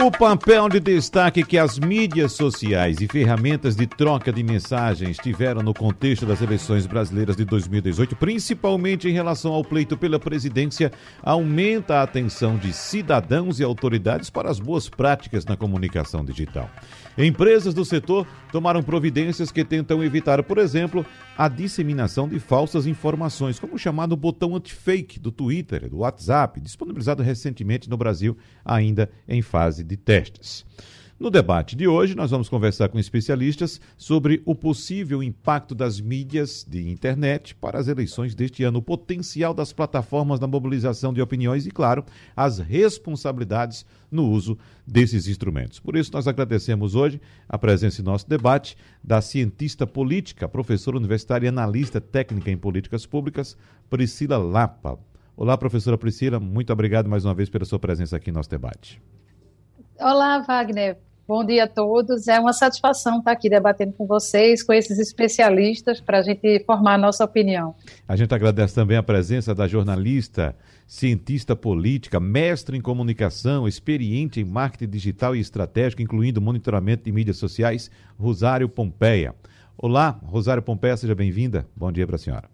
o papel de destaque que as mídias sociais e ferramentas de troca de mensagens tiveram no contexto das eleições brasileiras de 2018, principalmente em relação ao pleito pela presidência, aumenta a atenção de cidadãos e autoridades para as boas práticas na comunicação digital. Empresas do setor tomaram providências que tentam evitar, por exemplo, a disseminação de falsas informações, como o chamado botão anti-fake do Twitter, do WhatsApp, disponibilizado recentemente no Brasil, ainda em fase de testes. No debate de hoje, nós vamos conversar com especialistas sobre o possível impacto das mídias de internet para as eleições deste ano, o potencial das plataformas na mobilização de opiniões e, claro, as responsabilidades no uso desses instrumentos. Por isso, nós agradecemos hoje a presença em nosso debate da cientista política, professora universitária e analista técnica em políticas públicas, Priscila Lapa. Olá, professora Priscila, muito obrigado mais uma vez pela sua presença aqui em nosso debate. Olá, Wagner. Bom dia a todos. É uma satisfação estar aqui debatendo com vocês, com esses especialistas, para a gente formar a nossa opinião. A gente agradece também a presença da jornalista, cientista política, mestre em comunicação, experiente em marketing digital e estratégico, incluindo monitoramento de mídias sociais, Rosário Pompeia. Olá, Rosário Pompeia, seja bem-vinda. Bom dia para a senhora.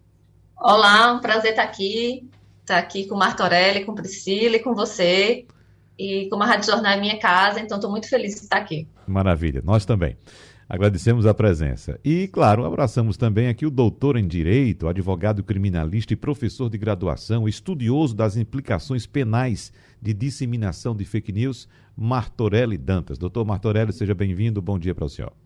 Olá, um prazer estar aqui, estar aqui com Martorelli, com Priscila e com você. E como a Rádio Jornal é minha casa, então estou muito feliz de estar aqui. Maravilha, nós também. Agradecemos a presença. E, claro, abraçamos também aqui o doutor em Direito, advogado criminalista e professor de graduação, estudioso das implicações penais de disseminação de fake news, Martorelli Dantas. Doutor Martorelli, seja bem-vindo. Bom dia para o senhor.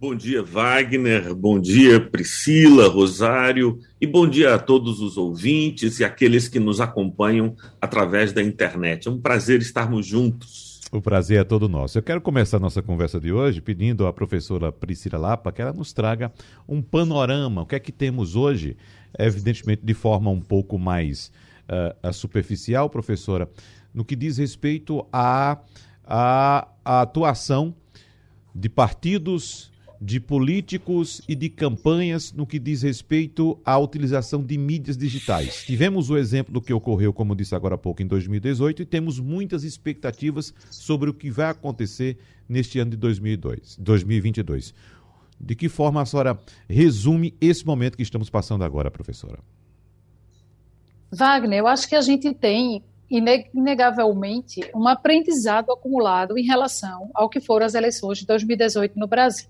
Bom dia, Wagner. Bom dia, Priscila, Rosário. E bom dia a todos os ouvintes e aqueles que nos acompanham através da internet. É um prazer estarmos juntos. O prazer é todo nosso. Eu quero começar a nossa conversa de hoje pedindo à professora Priscila Lapa que ela nos traga um panorama. O que é que temos hoje? Evidentemente, de forma um pouco mais uh, superficial, professora, no que diz respeito à, à, à atuação de partidos de políticos e de campanhas no que diz respeito à utilização de mídias digitais. Tivemos o exemplo do que ocorreu, como disse agora há pouco, em 2018 e temos muitas expectativas sobre o que vai acontecer neste ano de 2002, 2022. De que forma a senhora resume esse momento que estamos passando agora, professora? Wagner, eu acho que a gente tem inegavelmente um aprendizado acumulado em relação ao que foram as eleições de 2018 no Brasil.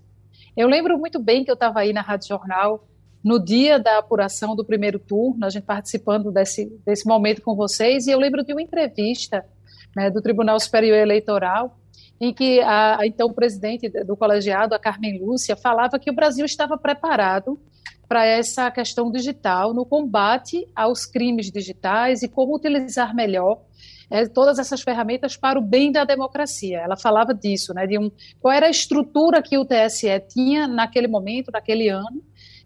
Eu lembro muito bem que eu estava aí na Rádio Jornal no dia da apuração do primeiro turno, a gente participando desse, desse momento com vocês, e eu lembro de uma entrevista né, do Tribunal Superior Eleitoral, em que a, a então presidente do colegiado, a Carmen Lúcia, falava que o Brasil estava preparado para essa questão digital, no combate aos crimes digitais e como utilizar melhor é, todas essas ferramentas para o bem da democracia. Ela falava disso, né, de um, qual era a estrutura que o TSE tinha naquele momento, naquele ano,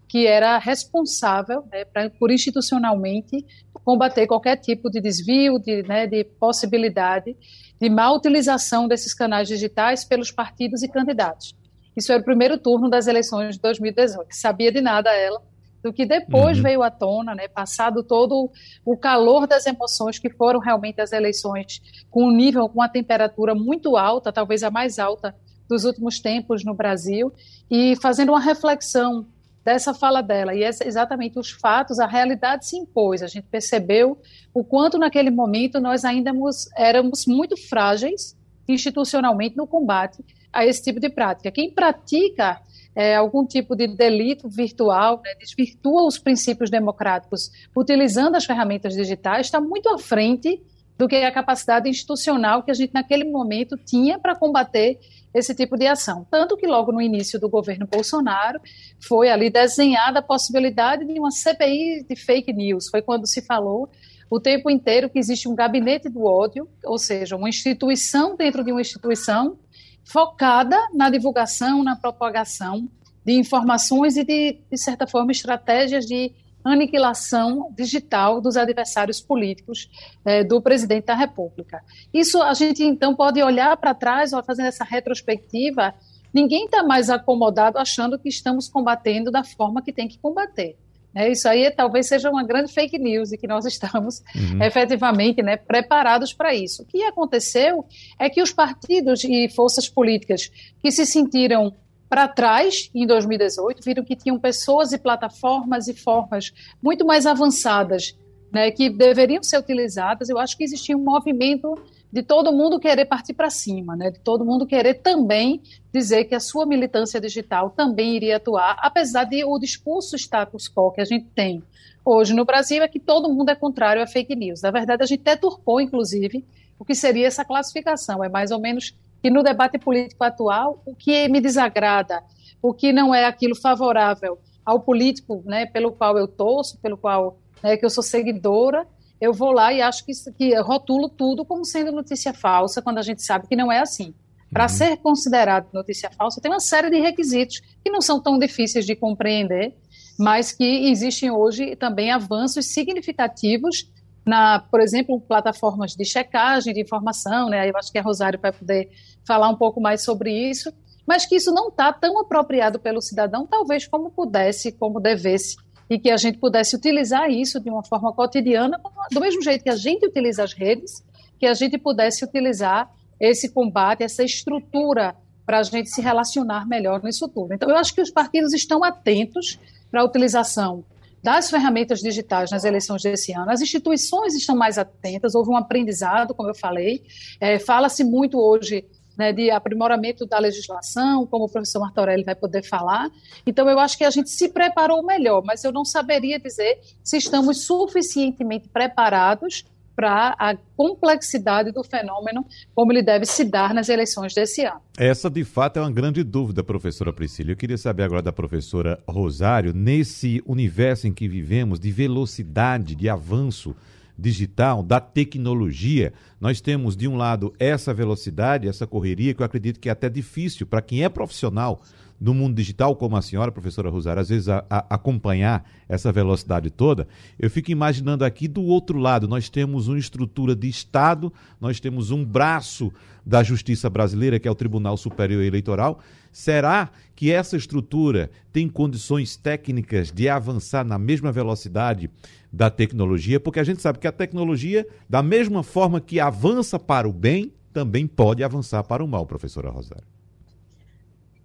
que era responsável né, pra, por institucionalmente combater qualquer tipo de desvio, de, né, de possibilidade de má utilização desses canais digitais pelos partidos e candidatos. Isso era o primeiro turno das eleições de 2018. Sabia de nada ela, do que depois uhum. veio à tona, né, passado todo o calor das emoções que foram realmente as eleições com um nível, com uma temperatura muito alta, talvez a mais alta dos últimos tempos no Brasil, e fazendo uma reflexão dessa fala dela, e essa, exatamente os fatos, a realidade se impôs, a gente percebeu o quanto naquele momento nós ainda éramos muito frágeis institucionalmente no combate a esse tipo de prática. Quem pratica é, algum tipo de delito virtual, né, desvirtua os princípios democráticos utilizando as ferramentas digitais, está muito à frente do que a capacidade institucional que a gente naquele momento tinha para combater esse tipo de ação. Tanto que logo no início do governo Bolsonaro foi ali desenhada a possibilidade de uma CPI de fake news. Foi quando se falou o tempo inteiro que existe um gabinete do ódio, ou seja, uma instituição dentro de uma instituição focada na divulgação, na propagação de informações e de, de certa forma, estratégias de aniquilação digital dos adversários políticos é, do presidente da República. Isso a gente então pode olhar para trás, fazendo essa retrospectiva, ninguém está mais acomodado achando que estamos combatendo da forma que tem que combater. É, isso aí talvez seja uma grande fake news e que nós estamos uhum. efetivamente né, preparados para isso. O que aconteceu é que os partidos e forças políticas que se sentiram para trás em 2018 viram que tinham pessoas e plataformas e formas muito mais avançadas né, que deveriam ser utilizadas. Eu acho que existia um movimento de todo mundo querer partir para cima, né? de todo mundo querer também dizer que a sua militância digital também iria atuar, apesar de o discurso status quo que a gente tem hoje no Brasil é que todo mundo é contrário a fake news. Na verdade, a gente deturpou, inclusive, o que seria essa classificação. É mais ou menos que no debate político atual, o que me desagrada, o que não é aquilo favorável ao político né, pelo qual eu torço, pelo qual né, que eu sou seguidora, eu vou lá e acho que, que rotulo tudo como sendo notícia falsa, quando a gente sabe que não é assim. Para uhum. ser considerado notícia falsa, tem uma série de requisitos que não são tão difíceis de compreender, mas que existem hoje também avanços significativos na, por exemplo, plataformas de checagem de informação, né? Eu acho que a Rosário vai poder falar um pouco mais sobre isso, mas que isso não está tão apropriado pelo cidadão, talvez como pudesse, como devesse e que a gente pudesse utilizar isso de uma forma cotidiana, do mesmo jeito que a gente utiliza as redes, que a gente pudesse utilizar esse combate, essa estrutura para a gente se relacionar melhor nisso tudo. Então, eu acho que os partidos estão atentos para a utilização das ferramentas digitais nas eleições desse ano. As instituições estão mais atentas, houve um aprendizado, como eu falei. É, Fala-se muito hoje né, de aprimoramento da legislação, como o professor Martorelli vai poder falar. Então, eu acho que a gente se preparou melhor, mas eu não saberia dizer se estamos suficientemente preparados para a complexidade do fenômeno, como ele deve se dar nas eleições desse ano. Essa, de fato, é uma grande dúvida, professora Priscila. Eu queria saber agora da professora Rosário, nesse universo em que vivemos, de velocidade, de avanço digital, da tecnologia, nós temos, de um lado, essa velocidade, essa correria, que eu acredito que é até difícil para quem é profissional no mundo digital, como a senhora, professora Rosário, às vezes a, a, acompanhar essa velocidade toda, eu fico imaginando aqui do outro lado, nós temos uma estrutura de Estado, nós temos um braço da justiça brasileira, que é o Tribunal Superior Eleitoral. Será que essa estrutura tem condições técnicas de avançar na mesma velocidade da tecnologia? Porque a gente sabe que a tecnologia, da mesma forma que avança para o bem, também pode avançar para o mal, professora Rosário.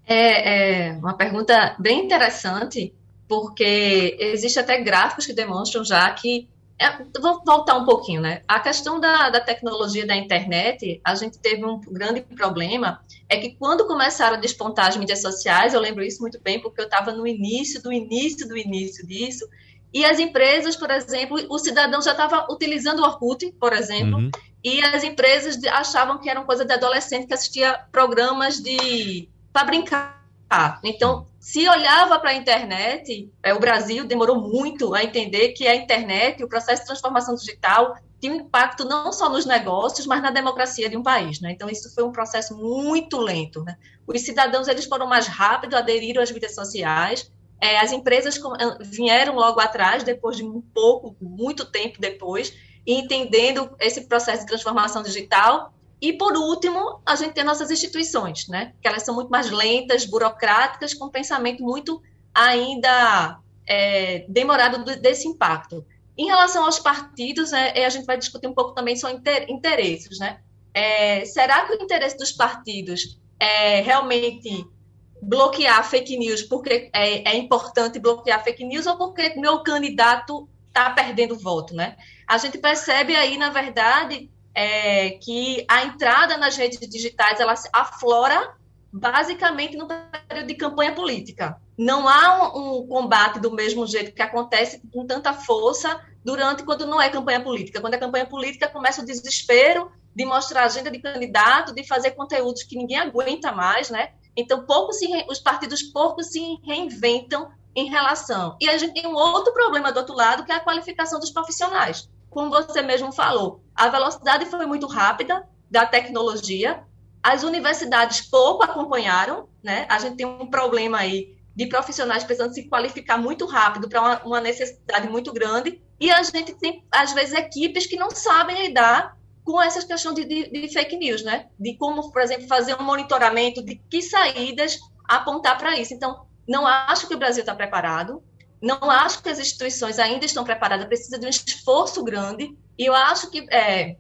É, é uma pergunta bem interessante, porque existe até gráficos que demonstram já que é, vou voltar um pouquinho, né? A questão da, da tecnologia da internet, a gente teve um grande problema, é que quando começaram a despontar as mídias sociais, eu lembro isso muito bem, porque eu estava no início, do início, do início disso, e as empresas, por exemplo, o cidadão já estava utilizando o Orkut, por exemplo, uhum. e as empresas achavam que era uma coisa de adolescente que assistia programas de para brincar. Então, se olhava para a internet, é, o Brasil demorou muito a entender que a internet, o processo de transformação digital, tinha um impacto não só nos negócios, mas na democracia de um país. Né? Então, isso foi um processo muito lento. Né? Os cidadãos eles foram mais rápidos, aderiram às mídias sociais, é, as empresas vieram logo atrás, depois de um pouco, muito tempo depois, entendendo esse processo de transformação digital e, por último, a gente tem nossas instituições, né? que elas são muito mais lentas, burocráticas, com pensamento muito ainda é, demorado desse impacto. Em relação aos partidos, né, é, a gente vai discutir um pouco também sobre interesses. Né? É, será que o interesse dos partidos é realmente bloquear fake news porque é, é importante bloquear fake news ou porque meu candidato está perdendo voto? Né? A gente percebe aí, na verdade, é, que a entrada nas redes digitais ela aflora basicamente no período de campanha política. Não há um, um, combate do mesmo jeito que acontece com tanta força durante quando não é campanha política. Quando é campanha política, começa o desespero de mostrar agenda de candidato, de fazer conteúdos que ninguém aguenta mais, né? Então, pouco se, os partidos pouco se reinventam em relação. E a gente tem um outro problema do outro lado, que é a qualificação dos profissionais como você mesmo falou, a velocidade foi muito rápida da tecnologia, as universidades pouco acompanharam, né? A gente tem um problema aí de profissionais precisando se qualificar muito rápido para uma, uma, necessidade muito grande, e a gente tem, às vezes, equipes que não sabem lidar com essa questão de, de, de fake news, né? De como, por exemplo, fazer um monitoramento de que saídas apontar para isso. Então, não acho que o Brasil está preparado, não acho que as instituições ainda estão preparadas, precisa de um esforço grande, e eu acho que é,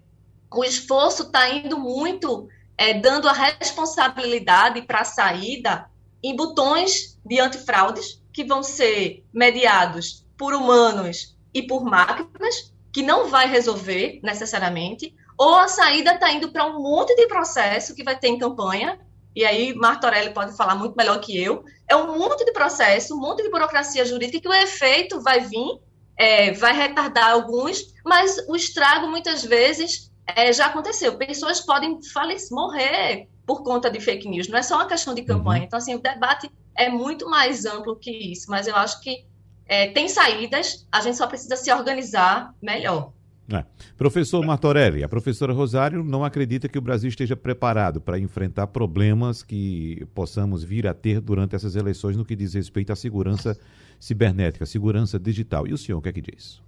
o esforço está indo muito é, dando a responsabilidade para a saída em botões de antifraudes que vão ser mediados por humanos e por máquinas, que não vai resolver necessariamente, ou a saída está indo para um monte de processo que vai ter em campanha, e aí Martorelli pode falar muito melhor que eu, é um monte de processo, um monte de burocracia jurídica que o efeito vai vir, é, vai retardar alguns, mas o estrago muitas vezes é, já aconteceu. Pessoas podem falecer, morrer por conta de fake news, não é só uma questão de campanha. Uhum. Então, assim, o debate é muito mais amplo que isso, mas eu acho que é, tem saídas, a gente só precisa se organizar melhor. É. Professor Martorelli, a professora Rosário não acredita que o Brasil esteja preparado para enfrentar problemas que possamos vir a ter durante essas eleições no que diz respeito à segurança cibernética, segurança digital. E o senhor o que é que diz?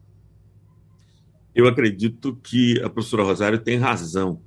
Eu acredito que a professora Rosário tem razão.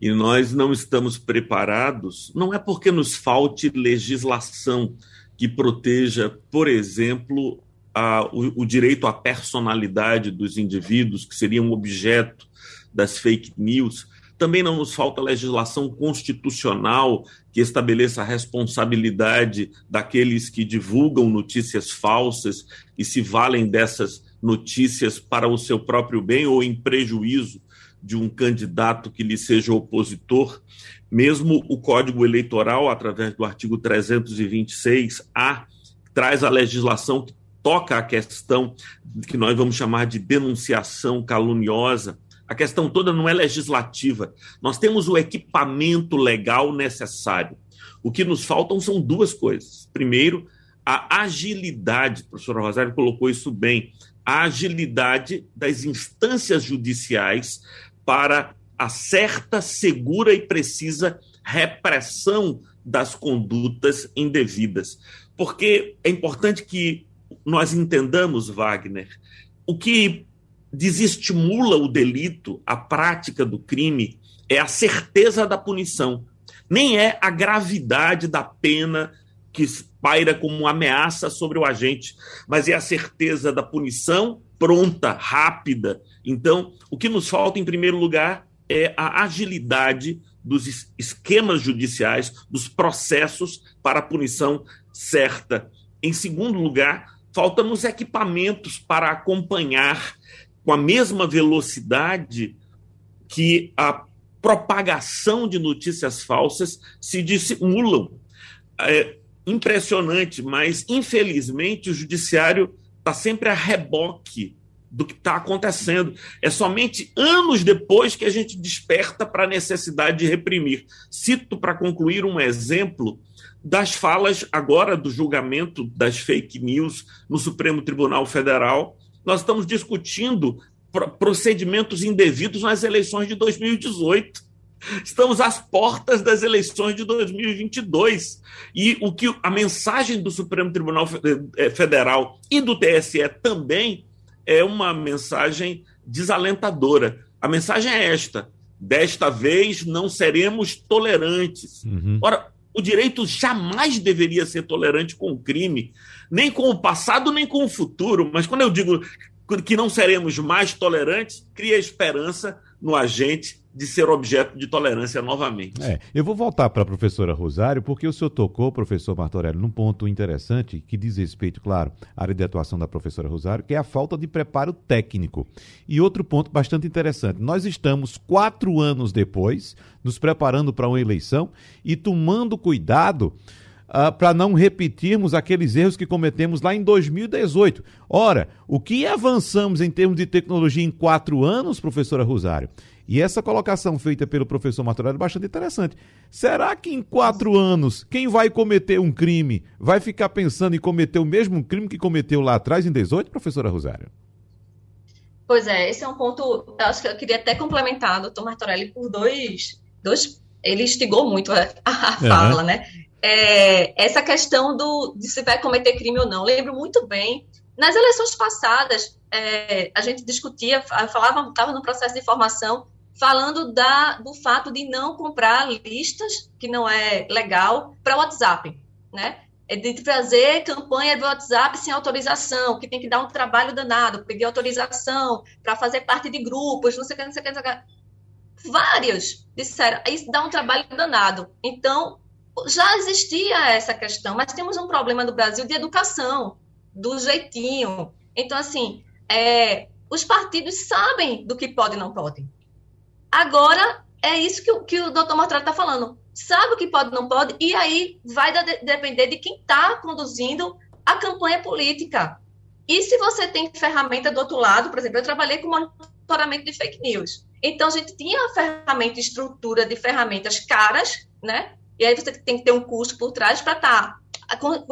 E nós não estamos preparados, não é porque nos falte legislação que proteja, por exemplo, a, o, o direito à personalidade dos indivíduos, que seriam objeto das fake news. Também não nos falta legislação constitucional que estabeleça a responsabilidade daqueles que divulgam notícias falsas e se valem dessas notícias para o seu próprio bem ou em prejuízo de um candidato que lhe seja opositor. Mesmo o Código Eleitoral, através do artigo 326-A, traz a legislação que toca a questão que nós vamos chamar de denunciação caluniosa. A questão toda não é legislativa. Nós temos o equipamento legal necessário. O que nos faltam são duas coisas. Primeiro, a agilidade, o professor Rosário colocou isso bem, a agilidade das instâncias judiciais para a certa, segura e precisa repressão das condutas indevidas. Porque é importante que nós entendamos, Wagner, o que desestimula o delito, a prática do crime, é a certeza da punição. Nem é a gravidade da pena que paira como ameaça sobre o agente, mas é a certeza da punição pronta, rápida. Então, o que nos falta, em primeiro lugar, é a agilidade dos esquemas judiciais, dos processos para a punição certa. Em segundo lugar, faltam-nos equipamentos para acompanhar com a mesma velocidade que a propagação de notícias falsas se dissimulam. É impressionante, mas infelizmente o judiciário está sempre a reboque do que está acontecendo. É somente anos depois que a gente desperta para a necessidade de reprimir. Cito para concluir um exemplo das falas agora do julgamento das fake news no Supremo Tribunal Federal. Nós estamos discutindo procedimentos indevidos nas eleições de 2018. Estamos às portas das eleições de 2022. E o que a mensagem do Supremo Tribunal eh, Federal e do TSE também é uma mensagem desalentadora. A mensagem é esta: desta vez não seremos tolerantes. Uhum. Ora, o direito jamais deveria ser tolerante com o crime, nem com o passado, nem com o futuro. Mas quando eu digo que não seremos mais tolerantes, cria esperança no agente de ser objeto de tolerância novamente. É, eu vou voltar para a professora Rosário, porque o senhor tocou, professor Martorelli, num ponto interessante que diz respeito, claro, à área de atuação da professora Rosário, que é a falta de preparo técnico. E outro ponto bastante interessante: nós estamos quatro anos depois, nos preparando para uma eleição e tomando cuidado. Uh, para não repetirmos aqueles erros que cometemos lá em 2018. Ora, o que avançamos em termos de tecnologia em quatro anos, professora Rosário? E essa colocação feita pelo professor Martorelli é bastante interessante. Será que em quatro anos, quem vai cometer um crime vai ficar pensando em cometer o mesmo crime que cometeu lá atrás, em 18, professora Rosário? Pois é, esse é um ponto, eu acho que eu queria até complementar doutor Martorelli por dois, dois ele instigou muito a, a fala, uhum. né? é, essa questão do, de se vai cometer crime ou não. Lembro muito bem, nas eleições passadas, é, a gente discutia, falava, estava no processo de formação, falando da, do fato de não comprar listas, que não é legal, para o WhatsApp, né? É de fazer campanha do WhatsApp sem autorização, que tem que dar um trabalho danado, pedir autorização para fazer parte de grupos, não sei o que, não sei o que, não sei o que. Vários disseram, isso dá um trabalho danado. Então, já existia essa questão, mas temos um problema no Brasil de educação, do jeitinho. Então, assim, é, os partidos sabem do que pode e não pode. Agora, é isso que, que o doutor Martrado está falando. Sabe o que pode não pode, e aí vai de, depender de quem está conduzindo a campanha política. E se você tem ferramenta do outro lado, por exemplo, eu trabalhei com monitoramento de fake news. Então, a gente tinha ferramenta, estrutura de ferramentas caras, né? E aí você tem que ter um custo por trás para estar tá,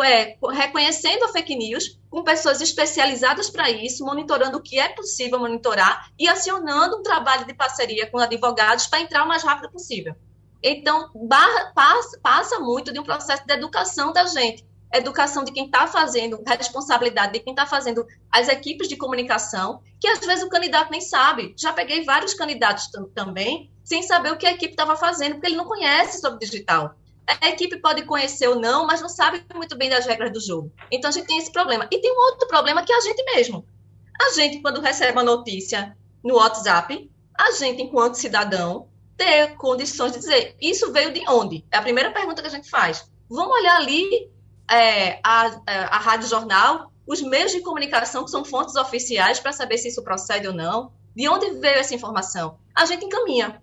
é, reconhecendo a fake news com pessoas especializadas para isso, monitorando o que é possível monitorar e acionando um trabalho de parceria com advogados para entrar o mais rápido possível. Então, barra, passa, passa muito de um processo de educação da gente, educação de quem está fazendo, responsabilidade de quem está fazendo as equipes de comunicação, que às vezes o candidato nem sabe. Já peguei vários candidatos também sem saber o que a equipe estava fazendo, porque ele não conhece sobre digital. A equipe pode conhecer ou não, mas não sabe muito bem das regras do jogo. Então a gente tem esse problema. E tem um outro problema que é a gente mesmo. A gente, quando recebe uma notícia no WhatsApp, a gente, enquanto cidadão, ter condições de dizer isso veio de onde? É a primeira pergunta que a gente faz. Vamos olhar ali é, a, a Rádio Jornal, os meios de comunicação que são fontes oficiais para saber se isso procede ou não. De onde veio essa informação? A gente encaminha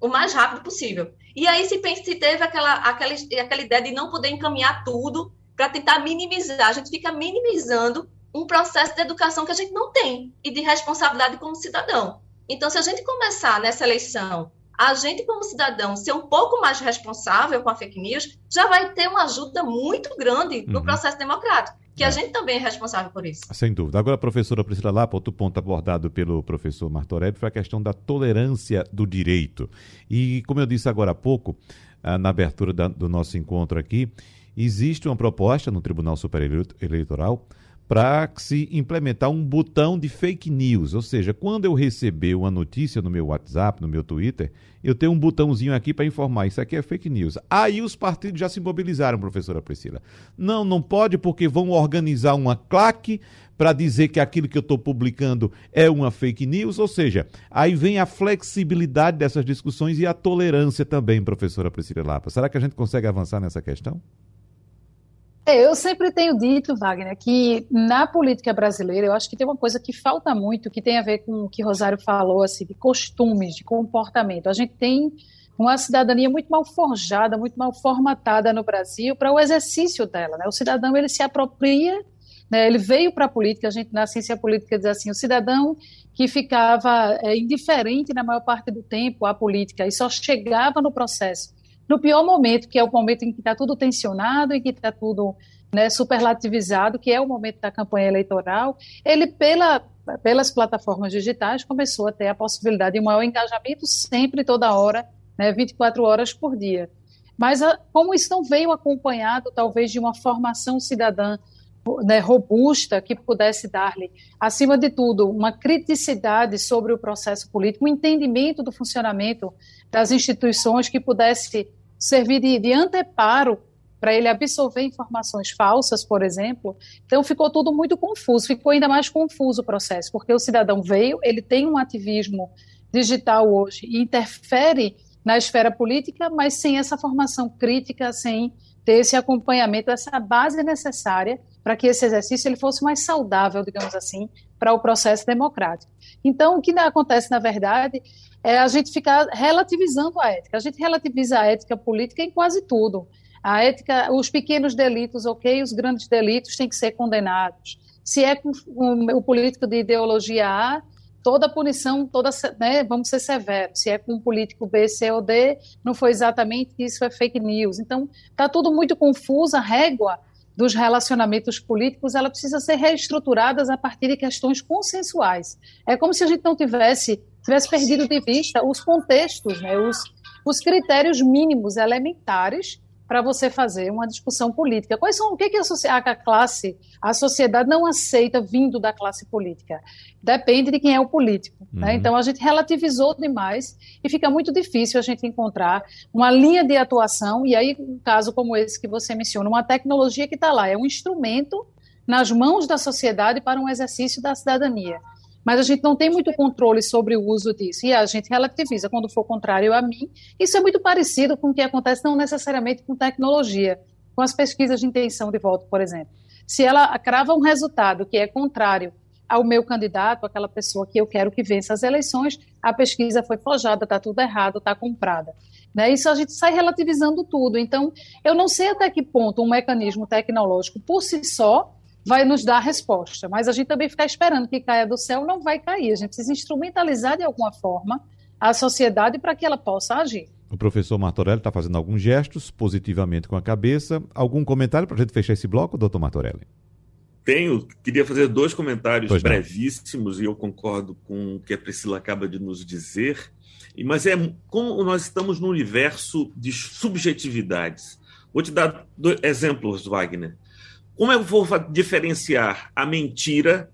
o mais rápido possível. E aí se, se teve aquela, aquela, aquela ideia de não poder encaminhar tudo para tentar minimizar, a gente fica minimizando um processo de educação que a gente não tem e de responsabilidade como cidadão. Então, se a gente começar nessa eleição, a gente como cidadão ser um pouco mais responsável com a fake news, já vai ter uma ajuda muito grande no uhum. processo democrático que é. a gente também é responsável por isso. Sem dúvida. Agora, professora Priscila Lapa, outro ponto abordado pelo professor Martorelli foi a questão da tolerância do direito. E, como eu disse agora há pouco, ah, na abertura da, do nosso encontro aqui, existe uma proposta no Tribunal Superior Eleitoral para se implementar um botão de fake news. Ou seja, quando eu receber uma notícia no meu WhatsApp, no meu Twitter, eu tenho um botãozinho aqui para informar, isso aqui é fake news. Aí os partidos já se mobilizaram, professora Priscila. Não, não pode porque vão organizar uma claque para dizer que aquilo que eu estou publicando é uma fake news, ou seja, aí vem a flexibilidade dessas discussões e a tolerância também, professora Priscila Lapa. Será que a gente consegue avançar nessa questão? É, eu sempre tenho dito, Wagner, que na política brasileira eu acho que tem uma coisa que falta muito, que tem a ver com o que Rosário falou, assim, de costumes, de comportamento. A gente tem uma cidadania muito mal forjada, muito mal formatada no Brasil para o exercício dela. Né? O cidadão ele se apropria, né? ele veio para a política, a gente na ciência política diz assim, o cidadão que ficava é, indiferente na maior parte do tempo à política e só chegava no processo no pior momento, que é o momento em que está tudo tensionado, em que está tudo né, superlativizado, que é o momento da campanha eleitoral, ele, pela, pelas plataformas digitais, começou a ter a possibilidade de um maior engajamento sempre, toda hora, né, 24 horas por dia. Mas a, como isso não veio acompanhado, talvez, de uma formação cidadã né, robusta que pudesse dar-lhe, acima de tudo, uma criticidade sobre o processo político, um entendimento do funcionamento das instituições que pudesse servir de, de anteparo para ele absorver informações falsas, por exemplo. Então ficou tudo muito confuso, ficou ainda mais confuso o processo, porque o cidadão veio, ele tem um ativismo digital hoje e interfere na esfera política, mas sem essa formação crítica, sem ter esse acompanhamento, essa base necessária para que esse exercício ele fosse mais saudável, digamos assim, para o processo democrático. Então, o que acontece, na verdade, é a gente ficar relativizando a ética. A gente relativiza a ética política em quase tudo. A ética, os pequenos delitos, ok, os grandes delitos têm que ser condenados. Se é com o político de ideologia A, toda punição, toda, né, vamos ser severos. Se é com um político B, C ou D, não foi exatamente isso, é fake news. Então, está tudo muito confuso, a régua dos relacionamentos políticos, ela precisa ser reestruturada a partir de questões consensuais. É como se a gente não tivesse tivesse perdido de vista os contextos, né, os, os critérios mínimos elementares para você fazer uma discussão política. Quais são o que, que a, a classe, a sociedade não aceita vindo da classe política? Depende de quem é o político. Né? Uhum. Né? Então a gente relativizou demais e fica muito difícil a gente encontrar uma linha de atuação. E aí, um caso como esse que você menciona, uma tecnologia que está lá, é um instrumento nas mãos da sociedade para um exercício da cidadania mas a gente não tem muito controle sobre o uso disso. E a gente relativiza quando for contrário a mim. Isso é muito parecido com o que acontece não necessariamente com tecnologia, com as pesquisas de intenção de voto, por exemplo. Se ela crava um resultado que é contrário ao meu candidato, aquela pessoa que eu quero que vença as eleições, a pesquisa foi forjada, está tudo errado, está comprada. Né? Isso a gente sai relativizando tudo. Então, eu não sei até que ponto um mecanismo tecnológico por si só vai nos dar a resposta. Mas a gente também ficar esperando que caia do céu não vai cair. A gente precisa instrumentalizar de alguma forma a sociedade para que ela possa agir. O professor Martorelli está fazendo alguns gestos positivamente com a cabeça. Algum comentário para a gente fechar esse bloco, doutor Martorelli? Tenho. Queria fazer dois comentários pois brevíssimos não. e eu concordo com o que a Priscila acaba de nos dizer. Mas é como nós estamos num universo de subjetividades. Vou te dar dois exemplos, Wagner. Como eu vou diferenciar a mentira,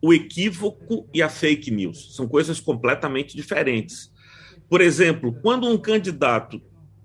o equívoco e a fake news? São coisas completamente diferentes. Por exemplo, quando um candidato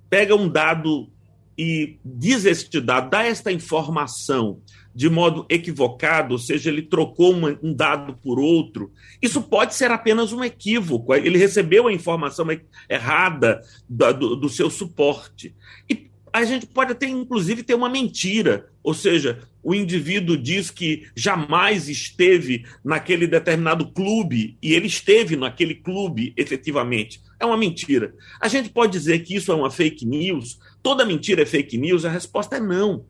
pega um dado e diz este dado, dá esta informação de modo equivocado, ou seja, ele trocou um dado por outro, isso pode ser apenas um equívoco. Ele recebeu a informação errada do, do seu suporte. E a gente pode até, inclusive, ter uma mentira, ou seja, o indivíduo diz que jamais esteve naquele determinado clube e ele esteve naquele clube efetivamente. É uma mentira. A gente pode dizer que isso é uma fake news? Toda mentira é fake news? A resposta é não.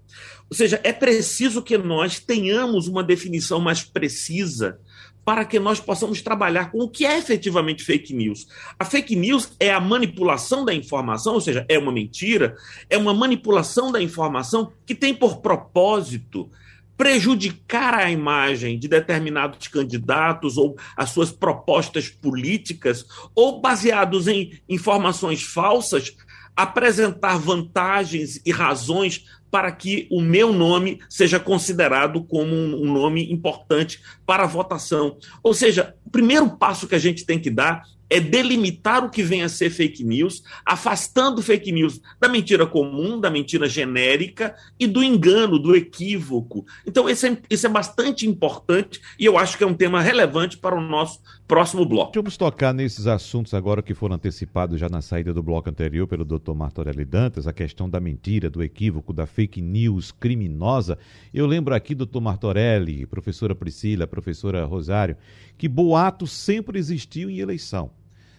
Ou seja, é preciso que nós tenhamos uma definição mais precisa para que nós possamos trabalhar com o que é efetivamente fake news. A fake news é a manipulação da informação, ou seja, é uma mentira, é uma manipulação da informação que tem por propósito prejudicar a imagem de determinados candidatos ou as suas propostas políticas, ou baseados em informações falsas, apresentar vantagens e razões para que o meu nome seja considerado como um, nome importante para a votação. Ou seja, o primeiro passo que a gente tem que dar é delimitar o que vem a ser fake news, afastando fake news da mentira comum, da mentira genérica e do engano, do equívoco. Então, isso é, isso é bastante importante e eu acho que é um tema relevante para o nosso próximo bloco. Vamos tocar nesses assuntos agora que foram antecipados já na saída do bloco anterior pelo Dr. Martorelli Dantas, a questão da mentira, do equívoco, da fake news criminosa. Eu lembro aqui, doutor Martorelli, professora Priscila, professora Rosário, que boato sempre existiu em eleição.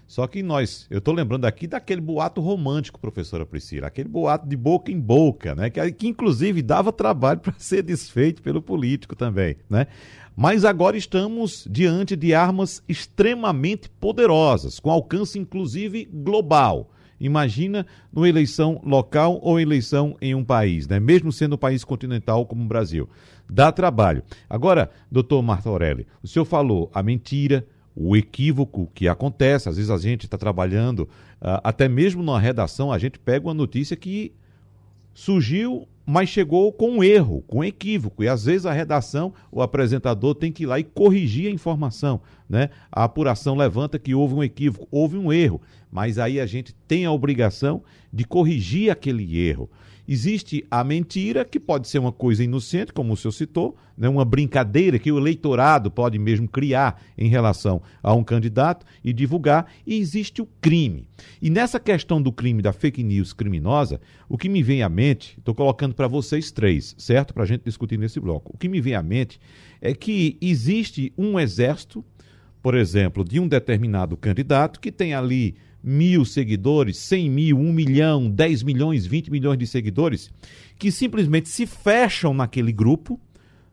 Só que nós, eu estou lembrando aqui daquele boato romântico, professora Priscila, aquele boato de boca em boca, né? Que, que inclusive dava trabalho para ser desfeito pelo político também, né? Mas agora estamos diante de armas extremamente poderosas, com alcance inclusive global. Imagina numa eleição local ou eleição em um país, né? mesmo sendo um país continental como o Brasil. Dá trabalho. Agora, doutor Marta Aureli, o senhor falou a mentira, o equívoco que acontece. Às vezes a gente está trabalhando, uh, até mesmo na redação, a gente pega uma notícia que surgiu, mas chegou com um erro, com um equívoco. E às vezes a redação, o apresentador tem que ir lá e corrigir a informação. Né? A apuração levanta que houve um equívoco, houve um erro. Mas aí a gente tem a obrigação de corrigir aquele erro. Existe a mentira, que pode ser uma coisa inocente, como o senhor citou, né? uma brincadeira que o eleitorado pode mesmo criar em relação a um candidato e divulgar, e existe o crime. E nessa questão do crime, da fake news criminosa, o que me vem à mente, estou colocando para vocês três, certo? Para a gente discutir nesse bloco. O que me vem à mente é que existe um exército, por exemplo, de um determinado candidato que tem ali mil seguidores, 100 mil, 1 milhão, 10 milhões, 20 milhões de seguidores, que simplesmente se fecham naquele grupo,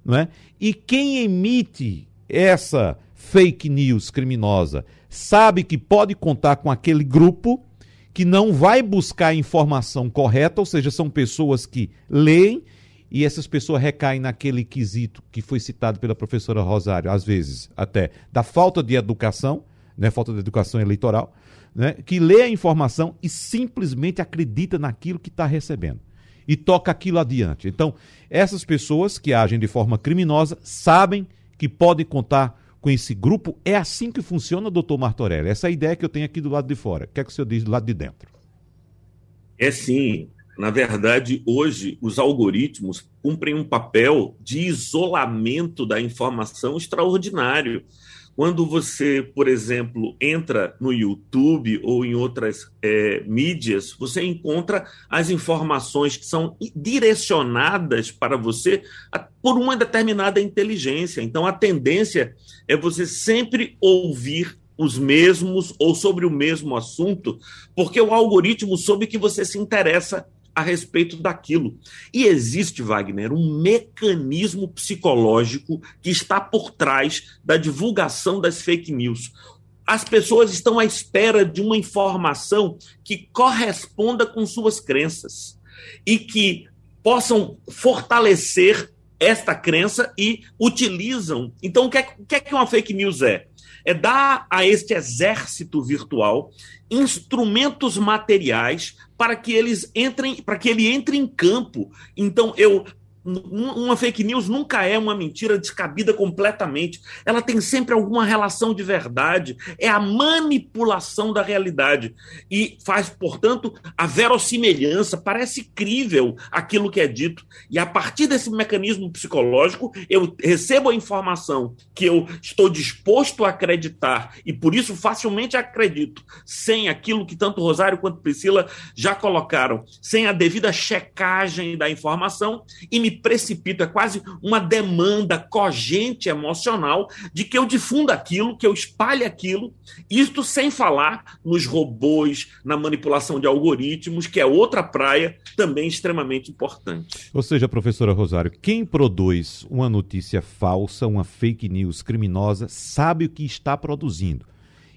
não é? E quem emite essa fake news criminosa sabe que pode contar com aquele grupo que não vai buscar a informação correta, ou seja, são pessoas que leem e essas pessoas recaem naquele quesito que foi citado pela professora Rosário, às vezes até da falta de educação, né, falta de educação eleitoral, né, que lê a informação e simplesmente acredita naquilo que está recebendo. e toca aquilo adiante. Então, essas pessoas que agem de forma criminosa sabem que podem contar com esse grupo. É assim que funciona, doutor Martorelli. Essa é a ideia que eu tenho aqui do lado de fora. O que é que o senhor diz do lado de dentro? É sim. Na verdade, hoje, os algoritmos cumprem um papel de isolamento da informação extraordinário. Quando você, por exemplo, entra no YouTube ou em outras é, mídias, você encontra as informações que são direcionadas para você por uma determinada inteligência. Então, a tendência é você sempre ouvir os mesmos ou sobre o mesmo assunto, porque o algoritmo soube que você se interessa a respeito daquilo. E existe, Wagner, um mecanismo psicológico que está por trás da divulgação das fake news. As pessoas estão à espera de uma informação que corresponda com suas crenças e que possam fortalecer esta crença e utilizam. Então, o que é, o que, é que uma fake news é? É dar a este exército virtual instrumentos materiais para que eles entrem, para que ele entre em campo. Então eu uma fake news nunca é uma mentira descabida completamente. Ela tem sempre alguma relação de verdade. É a manipulação da realidade. E faz, portanto, a verossimilhança. Parece crível aquilo que é dito. E a partir desse mecanismo psicológico, eu recebo a informação que eu estou disposto a acreditar e por isso facilmente acredito, sem aquilo que tanto Rosário quanto Priscila já colocaram, sem a devida checagem da informação e me precipita, é quase uma demanda cogente emocional de que eu difunda aquilo, que eu espalhe aquilo, isto sem falar nos robôs, na manipulação de algoritmos, que é outra praia também extremamente importante. Ou seja, professora Rosário, quem produz uma notícia falsa, uma fake news criminosa, sabe o que está produzindo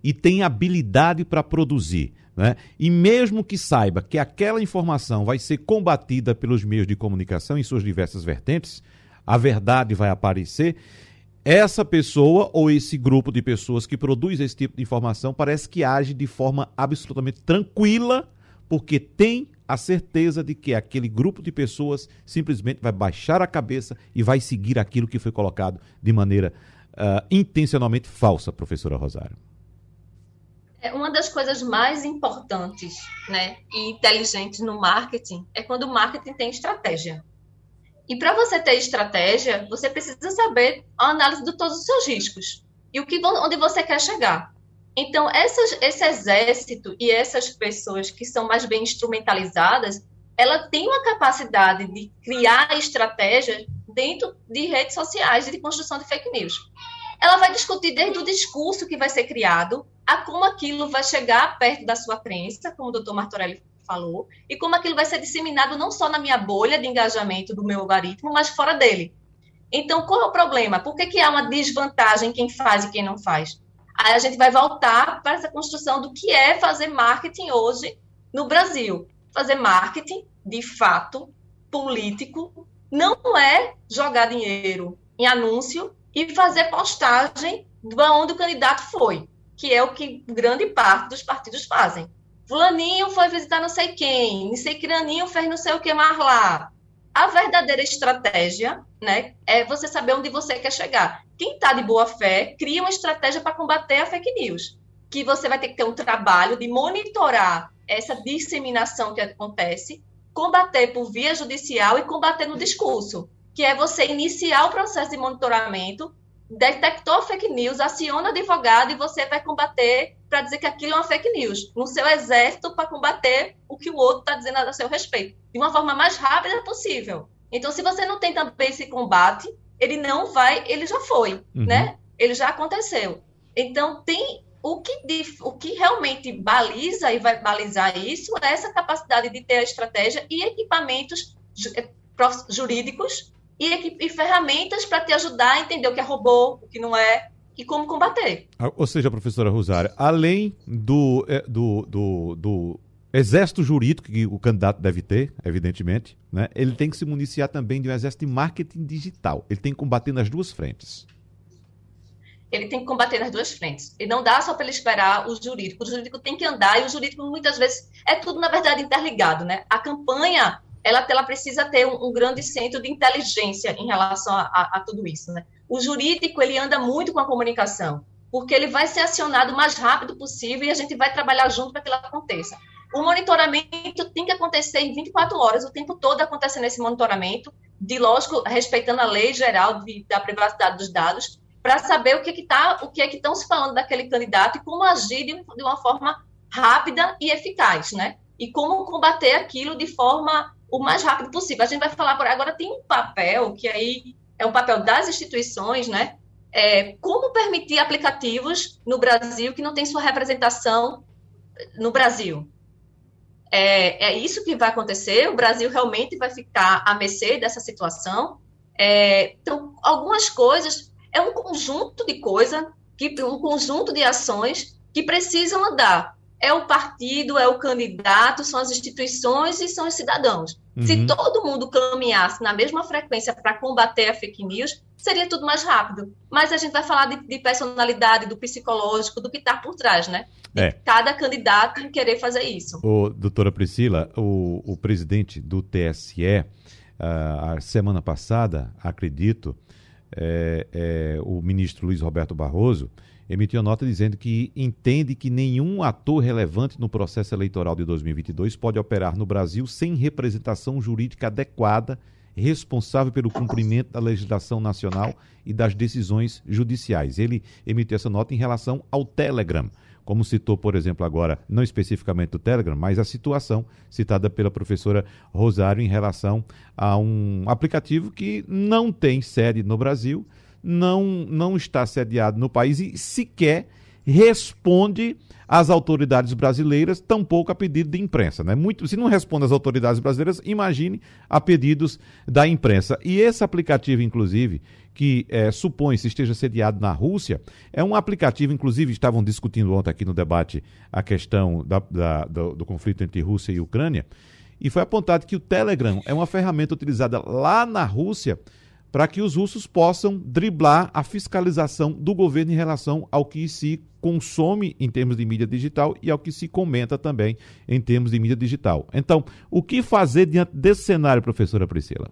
e tem habilidade para produzir. Né? E mesmo que saiba que aquela informação vai ser combatida pelos meios de comunicação em suas diversas vertentes, a verdade vai aparecer. Essa pessoa ou esse grupo de pessoas que produz esse tipo de informação parece que age de forma absolutamente tranquila, porque tem a certeza de que aquele grupo de pessoas simplesmente vai baixar a cabeça e vai seguir aquilo que foi colocado de maneira uh, intencionalmente falsa, professora Rosário. É, uma das coisas mais importantes né, e inteligentes no marketing é quando o marketing tem estratégia. E para você ter estratégia, você precisa saber a análise de todos os seus riscos e o que, onde você quer chegar. Então, essas, esse exército e essas pessoas que são mais bem instrumentalizadas, ela tem uma capacidade de criar estratégias dentro de redes sociais e de construção de fake news. Ela vai discutir desde o discurso que vai ser criado a como aquilo vai chegar perto da sua crença, como o doutor Martorelli falou, e como aquilo vai ser disseminado não só na minha bolha de engajamento do meu algoritmo, mas fora dele. Então, qual é o problema? Por que, que há uma desvantagem quem faz e quem não faz? Aí a gente vai voltar para essa construção do que é fazer marketing hoje no Brasil. Fazer marketing, de fato, político, não é jogar dinheiro em anúncio e fazer postagem de onde o candidato foi que é o que grande parte dos partidos fazem. Fulaninho foi visitar não sei quem, não sei Craninho fez não sei o que mais lá. A verdadeira estratégia, né, é você saber onde você quer chegar. Quem está de boa fé, cria uma estratégia para combater a fake news. Que você vai ter que ter um trabalho de monitorar essa disseminação que acontece, combater por via judicial e combater no discurso, que é você iniciar o processo de monitoramento detectou fake news, aciona advogado e você vai combater para dizer que aquilo é uma fake news, no seu exército para combater o que o outro está dizendo a seu respeito, de uma forma mais rápida possível. Então, se você não tem também esse combate, ele não vai, ele já foi, uhum. né? Ele já aconteceu. Então, tem o que, o que realmente baliza e vai balizar isso é essa capacidade de ter a estratégia e equipamentos eh, jurídicos e, e ferramentas para te ajudar a entender o que é robô, o que não é, e como combater. Ah, ou seja, professora Rosário, além do, é, do, do, do exército jurídico que o candidato deve ter, evidentemente, né, ele tem que se municiar também de um exército de marketing digital. Ele tem que combater nas duas frentes. Ele tem que combater nas duas frentes. E não dá só para ele esperar o jurídico. O jurídico tem que andar e o jurídico muitas vezes é tudo, na verdade, interligado. Né? A campanha ela, ela precisa ter um, um grande centro de inteligência em relação a, a, a tudo isso. Né? O jurídico ele anda muito com a comunicação, porque ele vai ser acionado o mais rápido possível e a gente vai trabalhar junto para que ela aconteça. O monitoramento tem que acontecer em 24 horas, o tempo todo acontecendo esse monitoramento, de lógico, respeitando a lei geral de, da privacidade dos dados, para saber o que que tá, o que é que estão se falando daquele candidato e como agir de, de uma forma rápida e eficaz, né? E como combater aquilo de forma o mais rápido possível. A gente vai falar por agora tem um papel que aí é um papel das instituições, né? É, como permitir aplicativos no Brasil que não tem sua representação no Brasil? É, é isso que vai acontecer. O Brasil realmente vai ficar à mercê dessa situação. É, então, algumas coisas é um conjunto de coisas, um conjunto de ações que precisam andar. É o partido, é o candidato, são as instituições e são os cidadãos. Uhum. Se todo mundo caminhasse na mesma frequência para combater a fake news, seria tudo mais rápido. Mas a gente vai falar de, de personalidade, do psicológico, do que está por trás, né? De é. cada candidato em querer fazer isso. O, doutora Priscila, o, o presidente do TSE, uh, ah, a semana passada, acredito, é, é, o ministro Luiz Roberto Barroso emitiu nota dizendo que entende que nenhum ator relevante no processo eleitoral de 2022 pode operar no Brasil sem representação jurídica adequada, responsável pelo cumprimento da legislação nacional e das decisões judiciais. Ele emitiu essa nota em relação ao Telegram como citou, por exemplo, agora, não especificamente o Telegram, mas a situação citada pela professora Rosário em relação a um aplicativo que não tem sede no Brasil, não, não está sediado no país e sequer responde às autoridades brasileiras, tampouco a pedido de imprensa. Né? Muito, se não responde às autoridades brasileiras, imagine a pedidos da imprensa. E esse aplicativo, inclusive, que é, supõe-se esteja sediado na Rússia, é um aplicativo, inclusive, estavam discutindo ontem aqui no debate a questão da, da, do, do conflito entre Rússia e Ucrânia, e foi apontado que o Telegram é uma ferramenta utilizada lá na Rússia para que os russos possam driblar a fiscalização do governo em relação ao que se consome em termos de mídia digital e ao que se comenta também em termos de mídia digital. Então, o que fazer diante desse cenário, professora Priscila?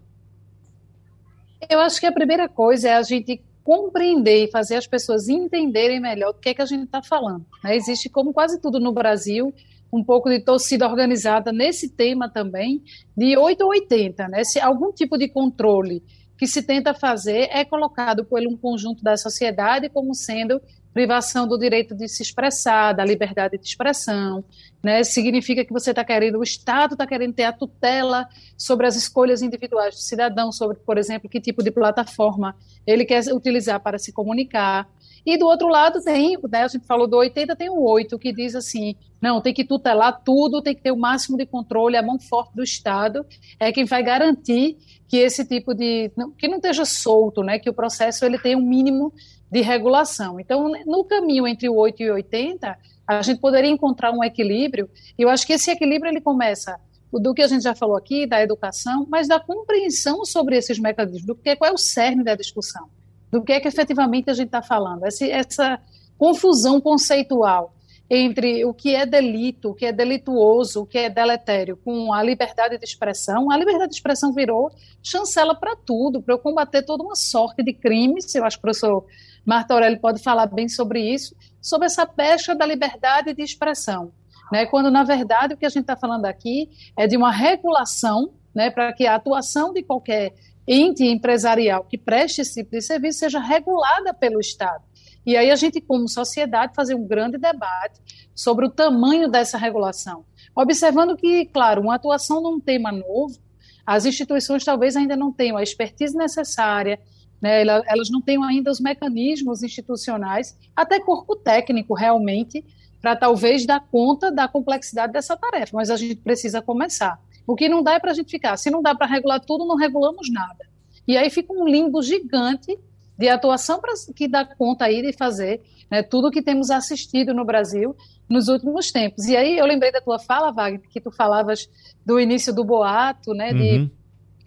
Eu acho que a primeira coisa é a gente compreender e fazer as pessoas entenderem melhor do que é que a gente está falando. Né? Existe, como quase tudo no Brasil, um pouco de torcida organizada nesse tema também, de 8 ou 80. Né? Se algum tipo de controle que se tenta fazer é colocado por um conjunto da sociedade como sendo privação do direito de se expressar, da liberdade de expressão, né? Significa que você está querendo, o Estado está querendo ter a tutela sobre as escolhas individuais do cidadão, sobre, por exemplo, que tipo de plataforma ele quer utilizar para se comunicar. E do outro lado tem, né, a gente falou do 80, tem o 8, que diz assim, não, tem que tutelar tudo, tem que ter o máximo de controle, a mão forte do Estado é quem vai garantir que esse tipo de, que não esteja solto, né, que o processo ele tenha um mínimo de regulação. Então, no caminho entre o 8 e o 80, a gente poderia encontrar um equilíbrio, e eu acho que esse equilíbrio ele começa do que a gente já falou aqui, da educação, mas da compreensão sobre esses mecanismos, do que qual é o cerne da discussão, do que é que efetivamente a gente está falando, essa, essa confusão conceitual entre o que é delito, o que é delituoso, o que é deletério, com a liberdade de expressão. A liberdade de expressão virou chancela para tudo, para eu combater toda uma sorte de crimes. Eu acho que o professor Marta Aurélio pode falar bem sobre isso, sobre essa pecha da liberdade de expressão. Né, quando, na verdade, o que a gente está falando aqui é de uma regulação né, para que a atuação de qualquer ente empresarial que preste esse tipo de serviço seja regulada pelo Estado. E aí a gente, como sociedade, fazer um grande debate sobre o tamanho dessa regulação. Observando que, claro, uma atuação num tema novo, as instituições talvez ainda não tenham a expertise necessária, né, elas não têm ainda os mecanismos institucionais, até corpo técnico realmente, para talvez dar conta da complexidade dessa tarefa, mas a gente precisa começar. O que não dá é para a gente ficar, se não dá para regular tudo, não regulamos nada. E aí fica um limbo gigante de atuação para que dá conta aí de fazer né, tudo o que temos assistido no Brasil nos últimos tempos. E aí eu lembrei da tua fala, Wagner, que tu falavas do início do boato, né, de, uhum.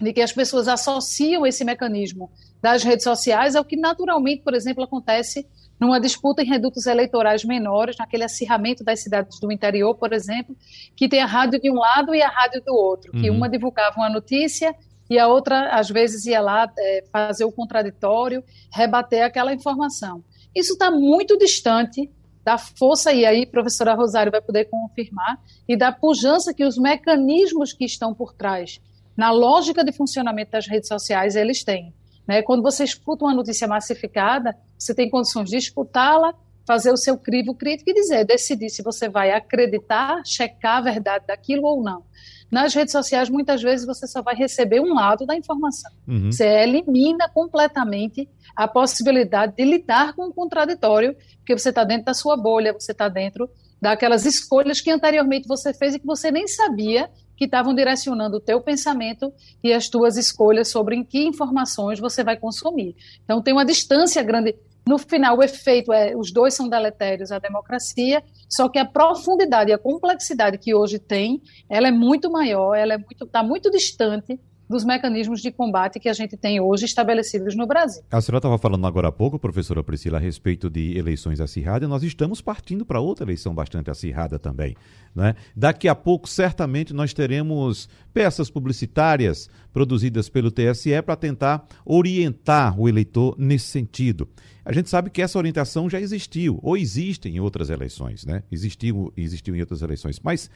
de que as pessoas associam esse mecanismo das redes sociais é o que naturalmente, por exemplo, acontece numa disputa em redutos eleitorais menores, naquele acirramento das cidades do interior, por exemplo, que tem a rádio de um lado e a rádio do outro, que uhum. uma divulgava uma notícia e a outra, às vezes, ia lá é, fazer o contraditório, rebater aquela informação. Isso está muito distante da força, e aí a professora Rosário vai poder confirmar, e da pujança que os mecanismos que estão por trás, na lógica de funcionamento das redes sociais, eles têm. Né? Quando você escuta uma notícia massificada, você tem condições de escutá-la, fazer o seu crivo crítico e dizer, decidir se você vai acreditar, checar a verdade daquilo ou não. Nas redes sociais, muitas vezes você só vai receber um lado da informação. Uhum. Você elimina completamente a possibilidade de lidar com o contraditório, porque você está dentro da sua bolha, você está dentro daquelas escolhas que anteriormente você fez e que você nem sabia que estavam direcionando o teu pensamento e as tuas escolhas sobre em que informações você vai consumir. Então tem uma distância grande. No final, o efeito é os dois são deletérios à democracia, só que a profundidade e a complexidade que hoje tem, ela é muito maior, ela é muito está muito distante dos mecanismos de combate que a gente tem hoje estabelecidos no Brasil. A senhora estava falando agora há pouco, professora Priscila, a respeito de eleições acirradas, nós estamos partindo para outra eleição bastante acirrada também. Né? Daqui a pouco, certamente, nós teremos peças publicitárias produzidas pelo TSE para tentar orientar o eleitor nesse sentido. A gente sabe que essa orientação já existiu, ou existe em outras eleições, né? Existiu, existiu em outras eleições. Mas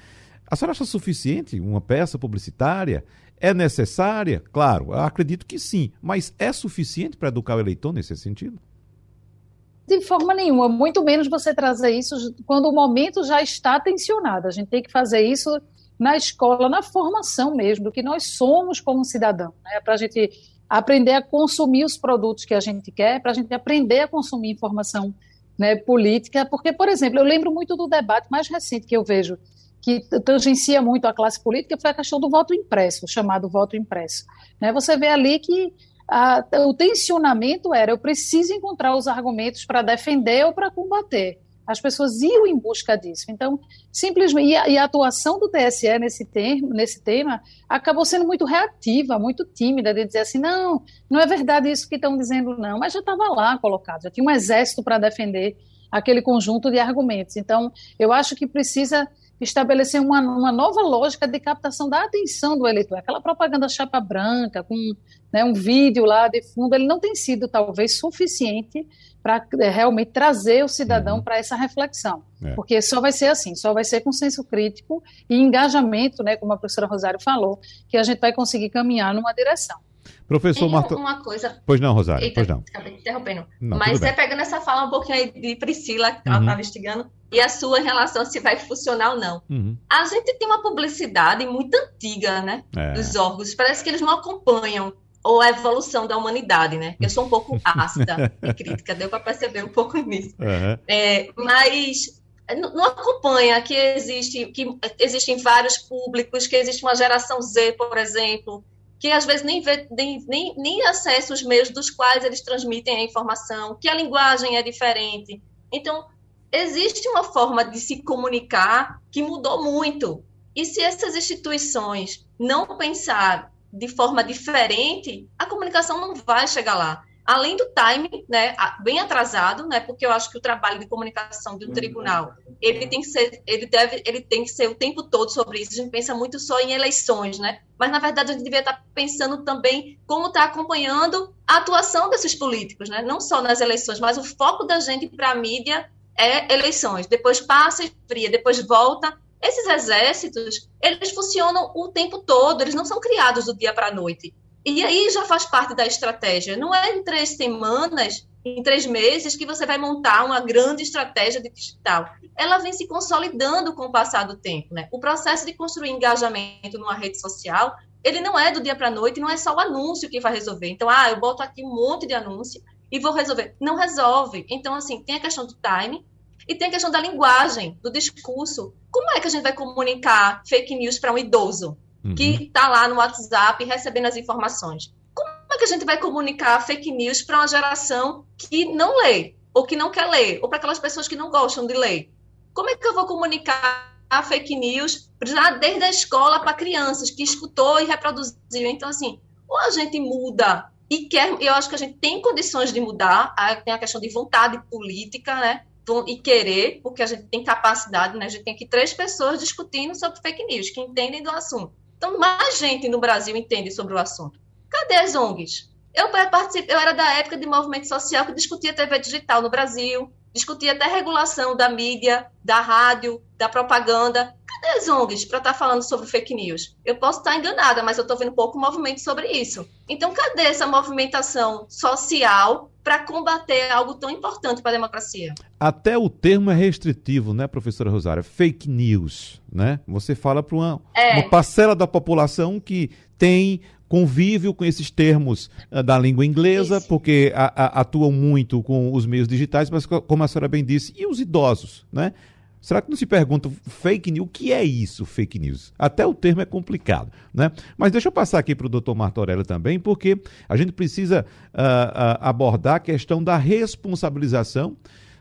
a senhora acha suficiente uma peça publicitária? É necessária? Claro, acredito que sim, mas é suficiente para educar o eleitor nesse sentido? De forma nenhuma, muito menos você trazer isso quando o momento já está tensionado. A gente tem que fazer isso na escola, na formação mesmo, do que nós somos como cidadão, né? para a gente aprender a consumir os produtos que a gente quer, para a gente aprender a consumir informação né, política, porque, por exemplo, eu lembro muito do debate mais recente que eu vejo que tangencia muito a classe política foi a questão do voto impresso, chamado voto impresso. Né? Você vê ali que a, o tensionamento era: eu preciso encontrar os argumentos para defender ou para combater. As pessoas iam em busca disso. Então, simplesmente. E a, e a atuação do TSE nesse, termo, nesse tema acabou sendo muito reativa, muito tímida, de dizer assim: não, não é verdade isso que estão dizendo, não. Mas já estava lá colocado, já tinha um exército para defender aquele conjunto de argumentos. Então, eu acho que precisa estabelecer uma, uma nova lógica de captação da atenção do eleitor. Aquela propaganda chapa branca, com né, um vídeo lá de fundo, ele não tem sido talvez suficiente para é, realmente trazer o cidadão uhum. para essa reflexão. É. Porque só vai ser assim, só vai ser com senso crítico e engajamento, né, como a professora Rosário falou, que a gente vai conseguir caminhar numa direção. Professor Marta... uma coisa. Pois não, Rosário. Eita, pois não. Acabei interrompendo. Não, Mas é pegando essa fala um pouquinho aí de Priscila, que uhum. ela estava investigando, e a sua relação se vai funcionar ou não. Uhum. A gente tem uma publicidade muito antiga, né? É. Dos órgãos. Parece que eles não acompanham ou a evolução da humanidade, né? Eu sou um pouco ácida e crítica, deu para perceber um pouco nisso. Uhum. É, mas não acompanha que existe que existem vários públicos, que existe uma geração Z, por exemplo, que às vezes nem, vê, nem, nem, nem acessa os meios dos quais eles transmitem a informação, que a linguagem é diferente. Então, existe uma forma de se comunicar que mudou muito. E se essas instituições não pensar de forma diferente, a comunicação não vai chegar lá além do time, né, bem atrasado, né, porque eu acho que o trabalho de comunicação de um tribunal, ele tem que ser, ele deve, ele tem que ser o tempo todo sobre isso. A gente pensa muito só em eleições, né? Mas na verdade a gente devia estar pensando também como está acompanhando a atuação desses políticos, né? Não só nas eleições, mas o foco da gente para a mídia é eleições. Depois passa e fria, depois volta. Esses exércitos, eles funcionam o tempo todo, eles não são criados do dia para a noite. E aí já faz parte da estratégia. Não é em três semanas, em três meses, que você vai montar uma grande estratégia de digital. Ela vem se consolidando com o passar do tempo. Né? O processo de construir engajamento numa rede social, ele não é do dia para a noite, não é só o anúncio que vai resolver. Então, ah, eu boto aqui um monte de anúncio e vou resolver. Não resolve. Então, assim, tem a questão do time e tem a questão da linguagem, do discurso. Como é que a gente vai comunicar fake news para um idoso? uhum. que está lá no WhatsApp recebendo as informações. Como é que a gente vai comunicar fake news para uma geração que não lê, ou que não quer ler, ou para aquelas pessoas que não gostam de ler? Como é que eu vou comunicar a fake news já desde a escola para crianças que escutou e reproduziu? Então, assim, ou a gente muda e quer, eu acho que a gente tem condições de mudar, tem a questão de vontade política, né? E querer, porque a gente tem capacidade, né? A gente tem aqui três pessoas discutindo sobre fake news, que entendem do assunto. Então, mais gente no Brasil entende sobre o assunto. Cadê as ONGs? Eu, participei, eu era da época de movimento social que discutia TV digital no Brasil, discutia até regulação da mídia, da rádio, da propaganda. Cadê as ONGs para estar tá falando sobre fake news? Eu posso estar enganada, mas eu estou vendo pouco movimento sobre isso. Então, cadê essa movimentação social para combater algo tão importante para a democracia? Até o termo é restritivo, né, professora Rosária? Fake news, né? Você fala para uma, é. uma parcela da população que tem convívio com esses termos uh, da língua inglesa, Isso. porque a, a, atuam muito com os meios digitais, mas como a senhora bem disse, e os idosos, né? Será que não se pergunta fake news? O que é isso, fake news? Até o termo é complicado, né? Mas deixa eu passar aqui para o doutor Martorello também, porque a gente precisa uh, uh, abordar a questão da responsabilização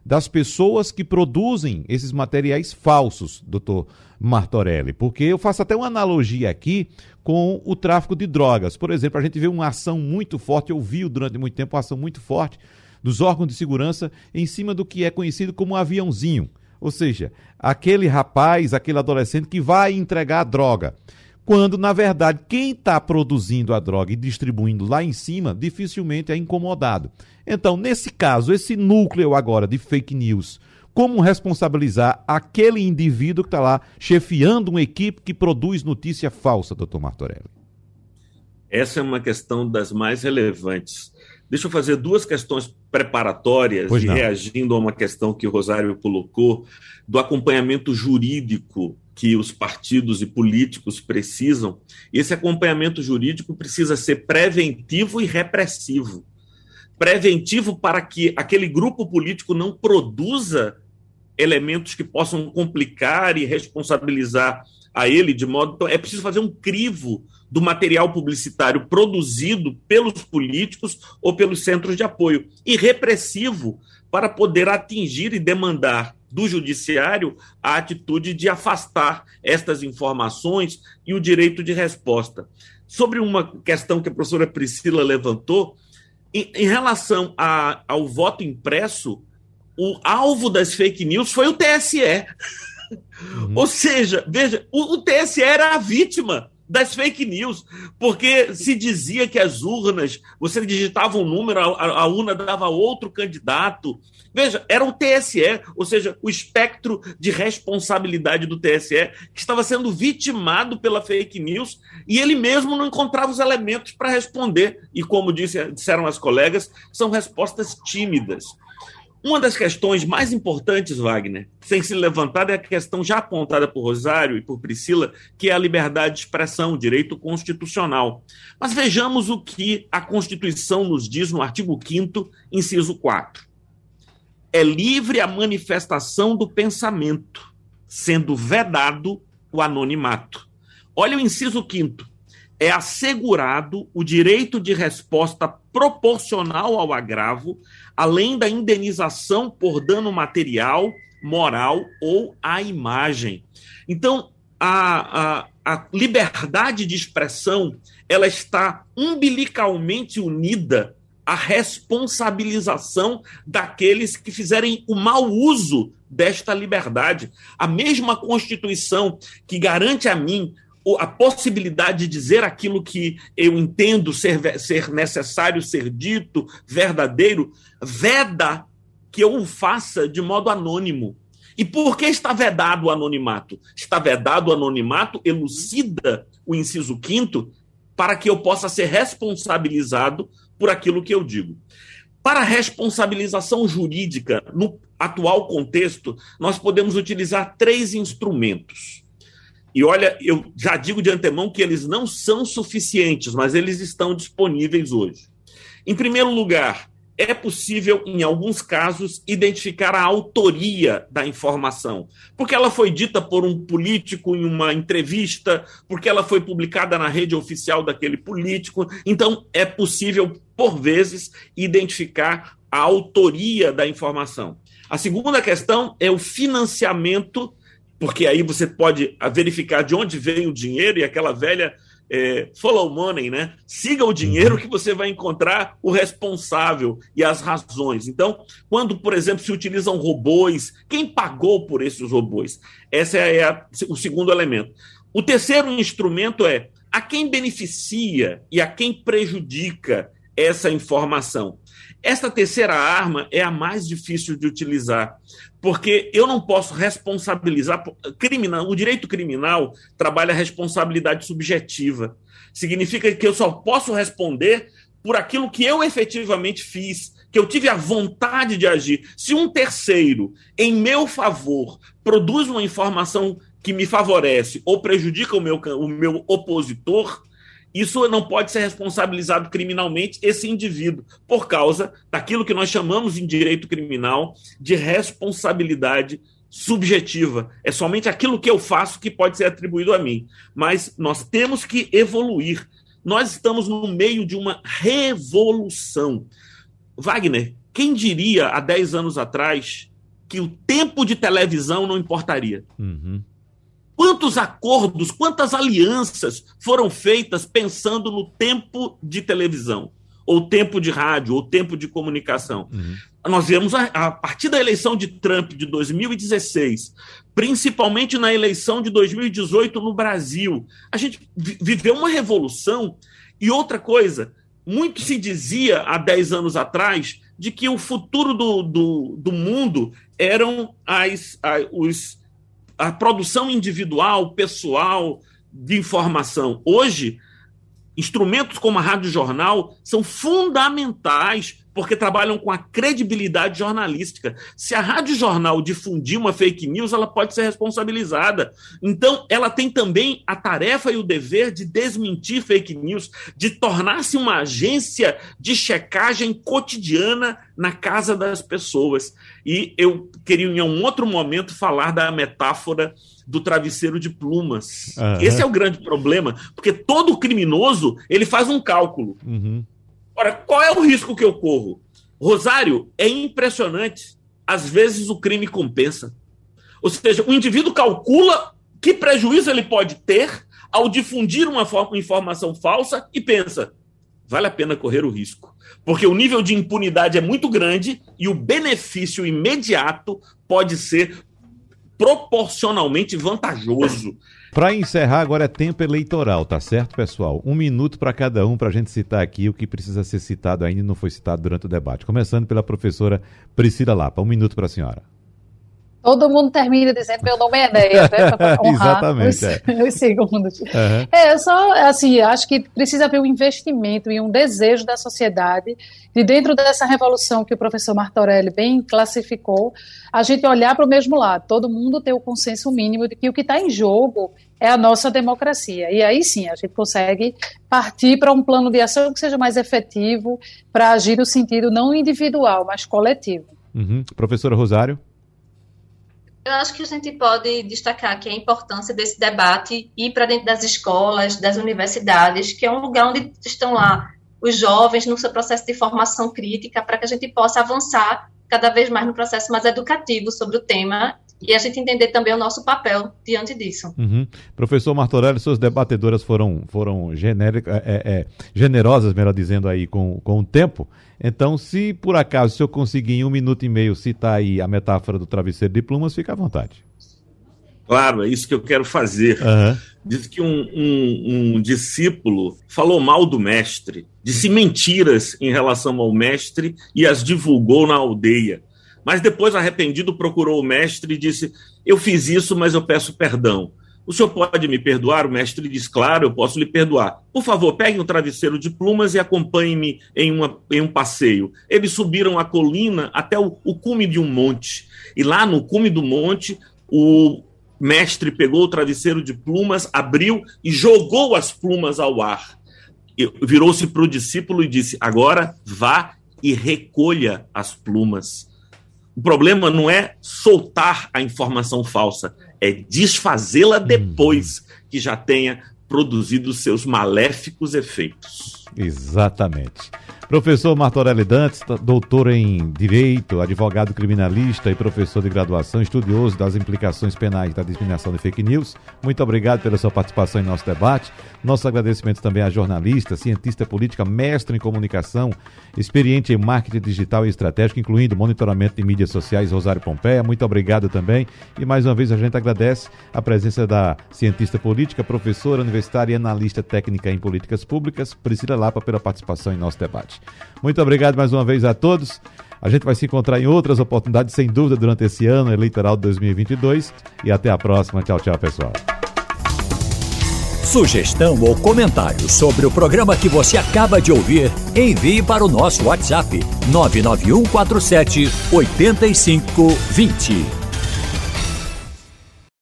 das pessoas que produzem esses materiais falsos, doutor Martorelli. Porque eu faço até uma analogia aqui com o tráfico de drogas. Por exemplo, a gente vê uma ação muito forte, eu vi durante muito tempo uma ação muito forte dos órgãos de segurança em cima do que é conhecido como aviãozinho. Ou seja, aquele rapaz, aquele adolescente que vai entregar a droga. Quando, na verdade, quem está produzindo a droga e distribuindo lá em cima dificilmente é incomodado. Então, nesse caso, esse núcleo agora de fake news, como responsabilizar aquele indivíduo que está lá chefiando uma equipe que produz notícia falsa, doutor Martorelli? Essa é uma questão das mais relevantes. Deixa eu fazer duas questões preparatórias e reagindo a uma questão que o Rosário colocou do acompanhamento jurídico que os partidos e políticos precisam. Esse acompanhamento jurídico precisa ser preventivo e repressivo preventivo para que aquele grupo político não produza elementos que possam complicar e responsabilizar a ele de modo. Então, é preciso fazer um crivo do material publicitário produzido pelos políticos ou pelos centros de apoio e repressivo para poder atingir e demandar do judiciário a atitude de afastar estas informações e o direito de resposta. Sobre uma questão que a professora Priscila levantou, em, em relação a, ao voto impresso, o alvo das fake news foi o TSE. Uhum. Ou seja, veja, o, o TSE era a vítima das fake news, porque se dizia que as urnas, você digitava um número, a, a, urna dava outro candidato. Veja, era o TSE, ou seja, o espectro de responsabilidade do TSE, que estava sendo vitimado pela fake news e ele mesmo não encontrava os elementos para responder. E como disse, disseram as colegas, são respostas tímidas. Uma das questões mais importantes, Wagner, sem se levantar, é a questão já apontada por Rosário e por Priscila, que é a liberdade de expressão, direito constitucional. Mas vejamos o que a Constituição nos diz no artigo 5, inciso 4. É livre a manifestação do pensamento, sendo vedado o anonimato. Olha o inciso 5 é assegurado o direito de resposta proporcional ao agravo, além da indenização por dano material, moral ou à imagem. Então, a, a, a liberdade de expressão ela está umbilicalmente unida à responsabilização daqueles que fizerem o mau uso desta liberdade. A mesma Constituição que garante a mim a possibilidade de dizer aquilo que eu entendo ser, ser necessário ser dito, verdadeiro, veda que eu o faça de modo anônimo. E por que está vedado o anonimato? Está vedado o anonimato, elucida o inciso quinto, para que eu possa ser responsabilizado por aquilo que eu digo. Para a responsabilização jurídica, no atual contexto, nós podemos utilizar três instrumentos. E olha, eu já digo de antemão que eles não são suficientes, mas eles estão disponíveis hoje. Em primeiro lugar, é possível, em alguns casos, identificar a autoria da informação, porque ela foi dita por um político em uma entrevista, porque ela foi publicada na rede oficial daquele político. Então, é possível, por vezes, identificar a autoria da informação. A segunda questão é o financiamento porque aí você pode verificar de onde vem o dinheiro e aquela velha é, follow money, né? Siga o dinheiro que você vai encontrar o responsável e as razões. Então, quando, por exemplo, se utilizam robôs, quem pagou por esses robôs? Esse é a, o segundo elemento. O terceiro instrumento é a quem beneficia e a quem prejudica essa informação. Esta terceira arma é a mais difícil de utilizar, porque eu não posso responsabilizar. Criminal, o direito criminal trabalha responsabilidade subjetiva. Significa que eu só posso responder por aquilo que eu efetivamente fiz, que eu tive a vontade de agir. Se um terceiro, em meu favor, produz uma informação que me favorece ou prejudica o meu, o meu opositor, isso não pode ser responsabilizado criminalmente esse indivíduo, por causa daquilo que nós chamamos em direito criminal de responsabilidade subjetiva. É somente aquilo que eu faço que pode ser atribuído a mim. Mas nós temos que evoluir. Nós estamos no meio de uma revolução. Wagner, quem diria há 10 anos atrás que o tempo de televisão não importaria? Uhum. Quantos acordos, quantas alianças foram feitas pensando no tempo de televisão, ou tempo de rádio, ou tempo de comunicação? Uhum. Nós vemos a, a, partir da eleição de Trump de 2016, principalmente na eleição de 2018 no Brasil, a gente viveu uma revolução. E outra coisa, muito se dizia há 10 anos atrás de que o futuro do, do, do mundo eram as, as os a produção individual, pessoal de informação. Hoje, instrumentos como a Rádio Jornal são fundamentais porque trabalham com a credibilidade jornalística. Se a Rádio Jornal difundir uma fake news, ela pode ser responsabilizada. Então, ela tem também a tarefa e o dever de desmentir fake news, de tornar-se uma agência de checagem cotidiana na casa das pessoas. E eu queria, em um outro momento, falar da metáfora do travesseiro de plumas. Uhum. Esse é o grande problema, porque todo criminoso ele faz um cálculo. Uhum. Ora, qual é o risco que eu corro? Rosário, é impressionante. Às vezes o crime compensa. Ou seja, o indivíduo calcula que prejuízo ele pode ter ao difundir uma informação falsa e pensa: vale a pena correr o risco. Porque o nível de impunidade é muito grande e o benefício imediato pode ser proporcionalmente vantajoso. Para encerrar, agora é tempo eleitoral, tá certo, pessoal? Um minuto para cada um para a gente citar aqui o que precisa ser citado ainda e não foi citado durante o debate. Começando pela professora Priscila Lapa. Um minuto para a senhora. Todo mundo termina dizendo meu nome é Enéia, né? Para honrar Exatamente, os, é. os segundos. Uhum. É, só assim, acho que precisa haver um investimento e um desejo da sociedade de dentro dessa revolução que o professor Martorelli bem classificou, a gente olhar para o mesmo lado, todo mundo ter o consenso mínimo de que o que está em jogo é a nossa democracia. E aí sim, a gente consegue partir para um plano de ação que seja mais efetivo para agir no sentido não individual, mas coletivo. Uhum. Professora Rosário? Eu acho que a gente pode destacar que a importância desse debate ir para dentro das escolas, das universidades, que é um lugar onde estão lá os jovens no seu processo de formação crítica, para que a gente possa avançar cada vez mais no processo mais educativo sobre o tema e a gente entender também o nosso papel diante disso. Uhum. Professor Martorelli, suas debatedoras foram, foram genérica, é, é, generosas, melhor dizendo, aí com, com o tempo. Então, se por acaso se eu conseguir em um minuto e meio citar aí a metáfora do travesseiro de plumas, fica à vontade. Claro, é isso que eu quero fazer. Uhum. Diz que um, um, um, discípulo falou mal do mestre, disse mentiras em relação ao mestre e as divulgou na aldeia. Mas depois, arrependido, procurou o mestre e disse: Eu fiz isso, mas eu peço perdão. O senhor pode me perdoar? O mestre diz: Claro, eu posso lhe perdoar. Por favor, pegue um travesseiro de plumas e acompanhe-me em, em um passeio. Eles subiram a colina até o, o cume de um monte. E lá no cume do monte, o mestre pegou o travesseiro de plumas, abriu e jogou as plumas ao ar. Virou-se para o discípulo e disse: Agora vá e recolha as plumas. O problema não é soltar a informação falsa, é desfazê-la depois que já tenha produzido seus maléficos efeitos. Exatamente. Professor Martorelli Dantes, doutor em Direito, advogado criminalista e professor de graduação, estudioso das implicações penais da disseminação de fake news. Muito obrigado pela sua participação em nosso debate. Nosso agradecimento também à jornalista, cientista política, mestre em comunicação, experiente em marketing digital e estratégico, incluindo monitoramento de mídias sociais, Rosário Pompeia. Muito obrigado também. E mais uma vez a gente agradece a presença da cientista política, professora universitária e analista técnica em políticas públicas, Priscila Lapa, pela participação em nosso debate. Muito obrigado mais uma vez a todos. A gente vai se encontrar em outras oportunidades, sem dúvida, durante esse ano eleitoral de 2022. E até a próxima. Tchau, tchau, pessoal. Sugestão ou comentário sobre o programa que você acaba de ouvir, envie para o nosso WhatsApp 99147 8520.